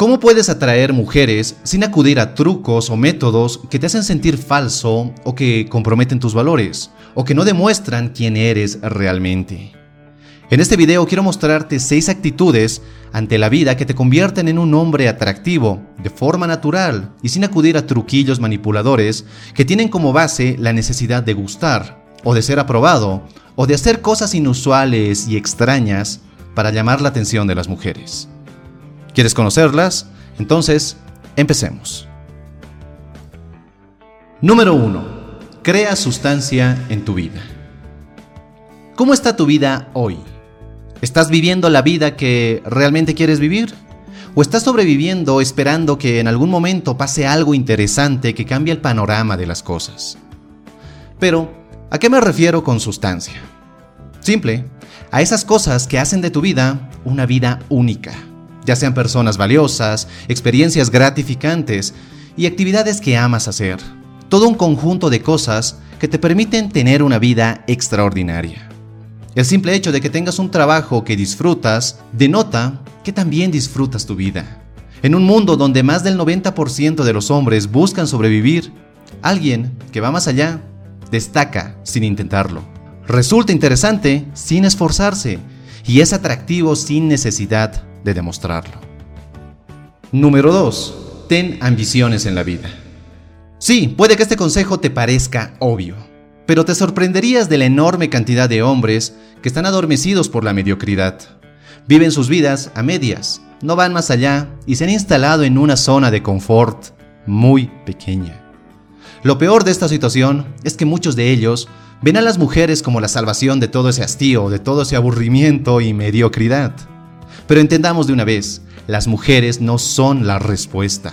¿Cómo puedes atraer mujeres sin acudir a trucos o métodos que te hacen sentir falso o que comprometen tus valores o que no demuestran quién eres realmente? En este video quiero mostrarte 6 actitudes ante la vida que te convierten en un hombre atractivo de forma natural y sin acudir a truquillos manipuladores que tienen como base la necesidad de gustar o de ser aprobado o de hacer cosas inusuales y extrañas para llamar la atención de las mujeres. ¿Quieres conocerlas? Entonces, empecemos. Número 1. Crea sustancia en tu vida. ¿Cómo está tu vida hoy? ¿Estás viviendo la vida que realmente quieres vivir? ¿O estás sobreviviendo esperando que en algún momento pase algo interesante que cambie el panorama de las cosas? Pero, ¿a qué me refiero con sustancia? Simple, a esas cosas que hacen de tu vida una vida única ya sean personas valiosas, experiencias gratificantes y actividades que amas hacer. Todo un conjunto de cosas que te permiten tener una vida extraordinaria. El simple hecho de que tengas un trabajo que disfrutas denota que también disfrutas tu vida. En un mundo donde más del 90% de los hombres buscan sobrevivir, alguien que va más allá destaca sin intentarlo. Resulta interesante sin esforzarse y es atractivo sin necesidad de demostrarlo. Número 2. Ten ambiciones en la vida. Sí, puede que este consejo te parezca obvio, pero te sorprenderías de la enorme cantidad de hombres que están adormecidos por la mediocridad. Viven sus vidas a medias, no van más allá y se han instalado en una zona de confort muy pequeña. Lo peor de esta situación es que muchos de ellos ven a las mujeres como la salvación de todo ese hastío, de todo ese aburrimiento y mediocridad. Pero entendamos de una vez, las mujeres no son la respuesta.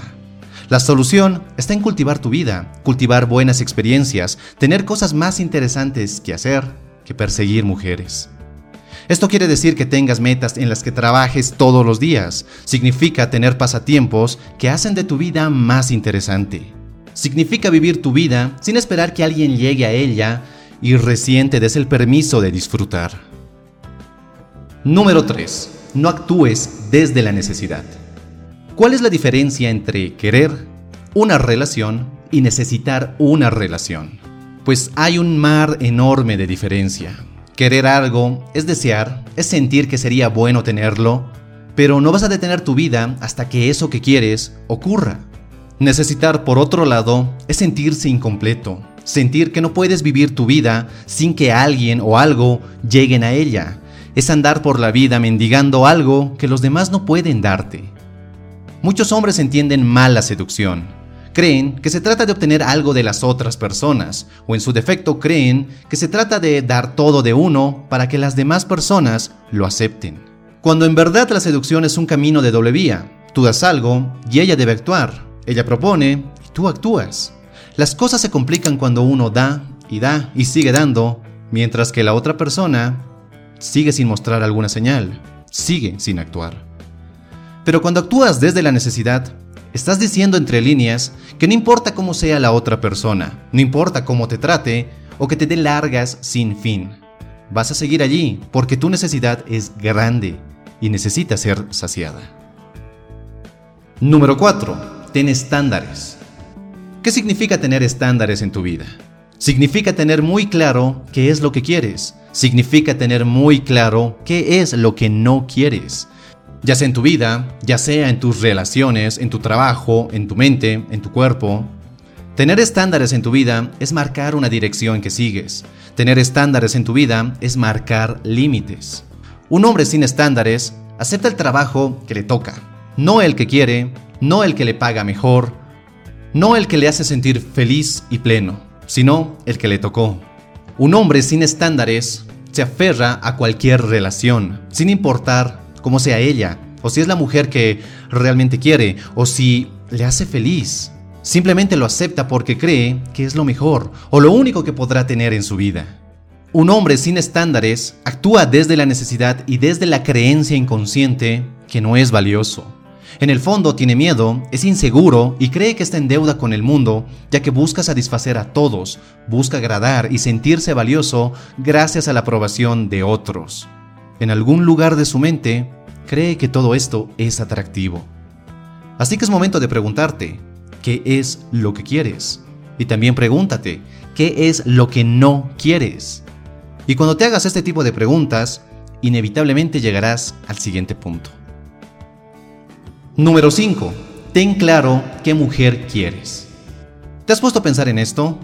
La solución está en cultivar tu vida, cultivar buenas experiencias, tener cosas más interesantes que hacer que perseguir mujeres. Esto quiere decir que tengas metas en las que trabajes todos los días. Significa tener pasatiempos que hacen de tu vida más interesante. Significa vivir tu vida sin esperar que alguien llegue a ella y recién te des el permiso de disfrutar. Número 3 no actúes desde la necesidad. ¿Cuál es la diferencia entre querer una relación y necesitar una relación? Pues hay un mar enorme de diferencia. Querer algo es desear, es sentir que sería bueno tenerlo, pero no vas a detener tu vida hasta que eso que quieres ocurra. Necesitar, por otro lado, es sentirse incompleto, sentir que no puedes vivir tu vida sin que alguien o algo lleguen a ella, es andar por la vida mendigando algo que los demás no pueden darte. Muchos hombres entienden mal la seducción. Creen que se trata de obtener algo de las otras personas, o en su defecto creen que se trata de dar todo de uno para que las demás personas lo acepten. Cuando en verdad la seducción es un camino de doble vía. Tú das algo y ella debe actuar. Ella propone y tú actúas. Las cosas se complican cuando uno da y da y sigue dando, mientras que la otra persona sigue sin mostrar alguna señal, sigue sin actuar. Pero cuando actúas desde la necesidad, estás diciendo entre líneas que no importa cómo sea la otra persona, no importa cómo te trate o que te dé largas sin fin. Vas a seguir allí porque tu necesidad es grande y necesita ser saciada. Número 4. Ten estándares. ¿Qué significa tener estándares en tu vida? Significa tener muy claro qué es lo que quieres, significa tener muy claro qué es lo que no quieres. Ya sea en tu vida, ya sea en tus relaciones, en tu trabajo, en tu mente, en tu cuerpo. Tener estándares en tu vida es marcar una dirección que sigues. Tener estándares en tu vida es marcar límites. Un hombre sin estándares acepta el trabajo que le toca, no el que quiere, no el que le paga mejor, no el que le hace sentir feliz y pleno, sino el que le tocó. Un hombre sin estándares se aferra a cualquier relación, sin importar cómo sea ella, o si es la mujer que realmente quiere, o si le hace feliz. Simplemente lo acepta porque cree que es lo mejor, o lo único que podrá tener en su vida. Un hombre sin estándares actúa desde la necesidad y desde la creencia inconsciente que no es valioso. En el fondo tiene miedo, es inseguro y cree que está en deuda con el mundo, ya que busca satisfacer a todos, busca agradar y sentirse valioso gracias a la aprobación de otros. En algún lugar de su mente, cree que todo esto es atractivo. Así que es momento de preguntarte, ¿qué es lo que quieres? Y también pregúntate, ¿qué es lo que no quieres? Y cuando te hagas este tipo de preguntas, inevitablemente llegarás al siguiente punto. Número 5. Ten claro qué mujer quieres. ¿Te has puesto a pensar en esto?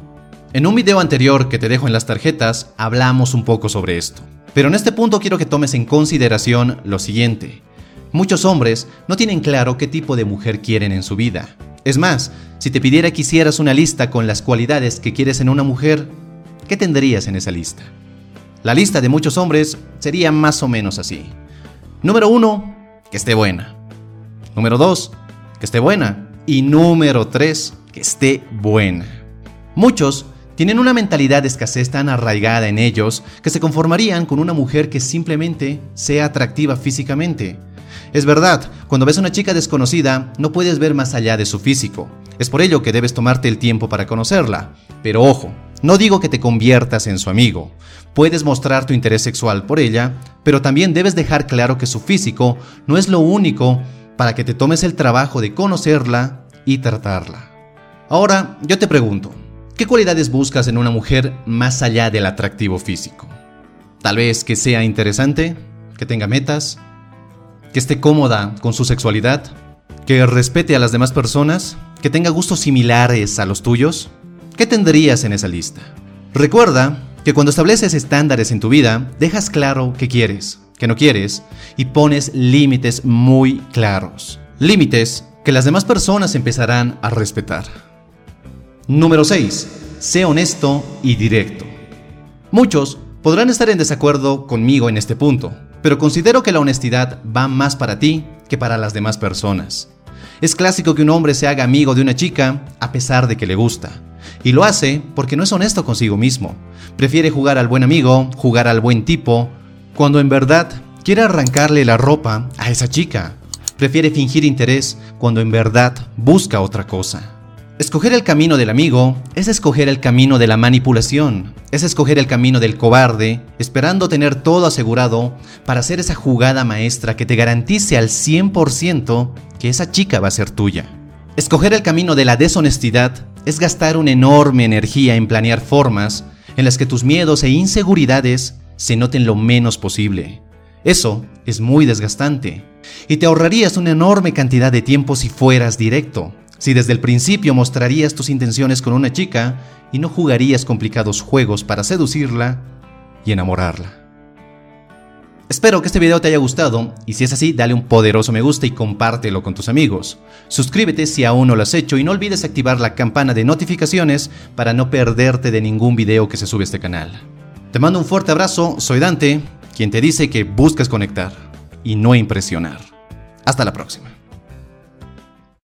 En un video anterior que te dejo en las tarjetas hablamos un poco sobre esto. Pero en este punto quiero que tomes en consideración lo siguiente. Muchos hombres no tienen claro qué tipo de mujer quieren en su vida. Es más, si te pidiera que hicieras una lista con las cualidades que quieres en una mujer, ¿qué tendrías en esa lista? La lista de muchos hombres sería más o menos así. Número 1, que esté buena. Número 2, que esté buena. Y número 3, que esté buena. Muchos tienen una mentalidad de escasez tan arraigada en ellos que se conformarían con una mujer que simplemente sea atractiva físicamente. Es verdad, cuando ves a una chica desconocida, no puedes ver más allá de su físico. Es por ello que debes tomarte el tiempo para conocerla. Pero ojo, no digo que te conviertas en su amigo. Puedes mostrar tu interés sexual por ella, pero también debes dejar claro que su físico no es lo único para que te tomes el trabajo de conocerla y tratarla. Ahora, yo te pregunto, ¿qué cualidades buscas en una mujer más allá del atractivo físico? Tal vez que sea interesante, que tenga metas, que esté cómoda con su sexualidad, que respete a las demás personas, que tenga gustos similares a los tuyos. ¿Qué tendrías en esa lista? Recuerda que cuando estableces estándares en tu vida, dejas claro qué quieres, qué no quieres y pones límites muy claros. Límites que las demás personas empezarán a respetar. Número 6. Sé honesto y directo. Muchos podrán estar en desacuerdo conmigo en este punto, pero considero que la honestidad va más para ti que para las demás personas. Es clásico que un hombre se haga amigo de una chica a pesar de que le gusta. Y lo hace porque no es honesto consigo mismo. Prefiere jugar al buen amigo, jugar al buen tipo, cuando en verdad quiere arrancarle la ropa a esa chica. Prefiere fingir interés cuando en verdad busca otra cosa. Escoger el camino del amigo es escoger el camino de la manipulación, es escoger el camino del cobarde, esperando tener todo asegurado para hacer esa jugada maestra que te garantice al 100% que esa chica va a ser tuya. Escoger el camino de la deshonestidad es gastar una enorme energía en planear formas en las que tus miedos e inseguridades se noten lo menos posible. Eso es muy desgastante y te ahorrarías una enorme cantidad de tiempo si fueras directo, si desde el principio mostrarías tus intenciones con una chica y no jugarías complicados juegos para seducirla y enamorarla. Espero que este video te haya gustado y si es así, dale un poderoso me gusta y compártelo con tus amigos. Suscríbete si aún no lo has hecho y no olvides activar la campana de notificaciones para no perderte de ningún video que se sube a este canal. Te mando un fuerte abrazo, soy Dante, quien te dice que buscas conectar y no impresionar. Hasta la próxima.